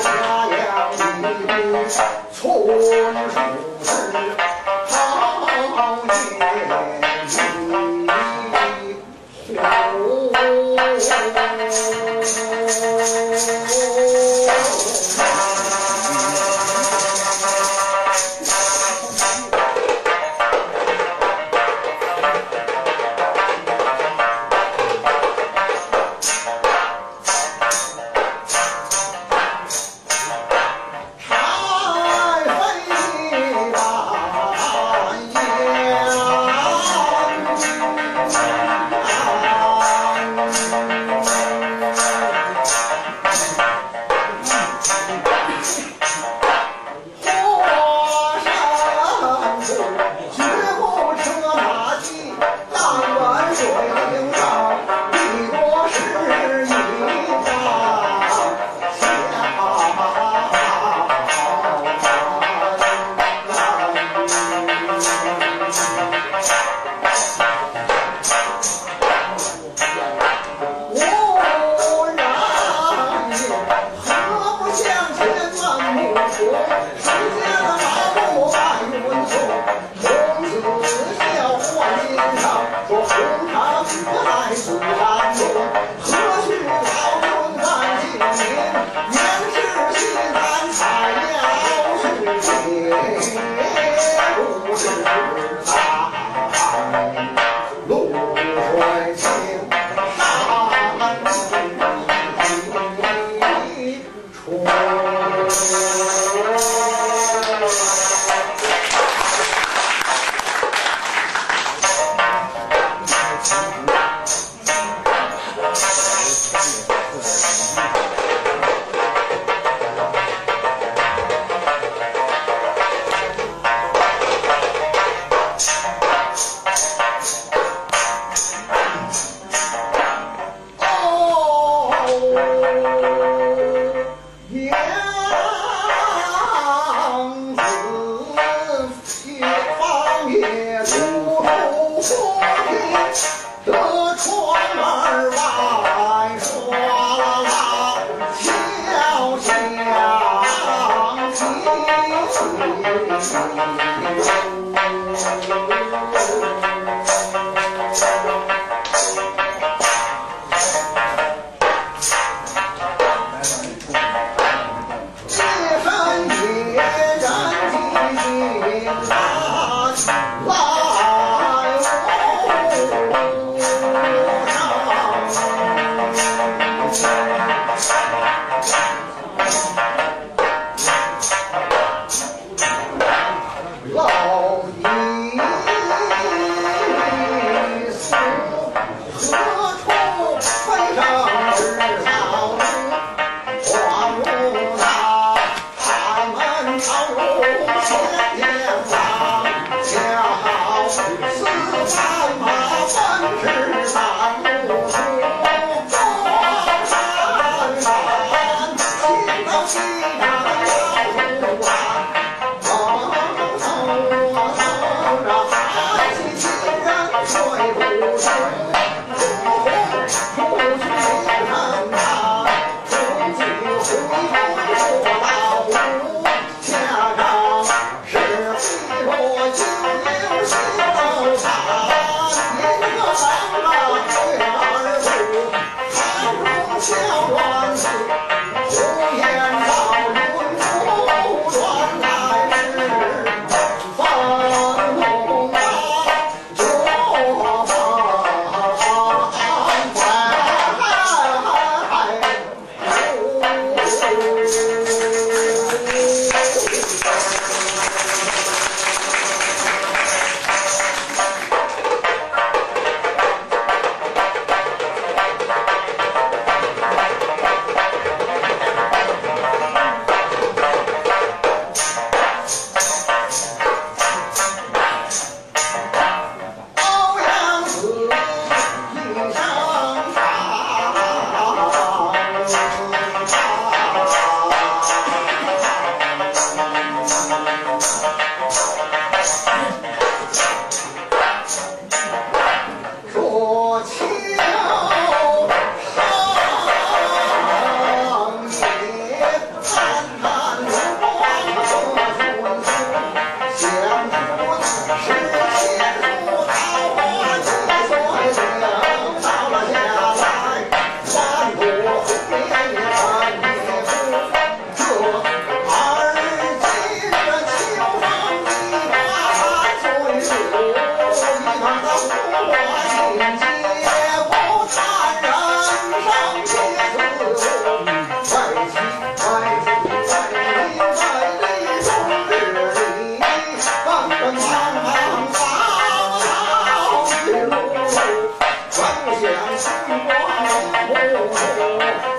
下了一位村妇是山河是老君丹青铭岩是新参采药是不水青山说的得穿耳外说 Paulinho. Oh. Thank you.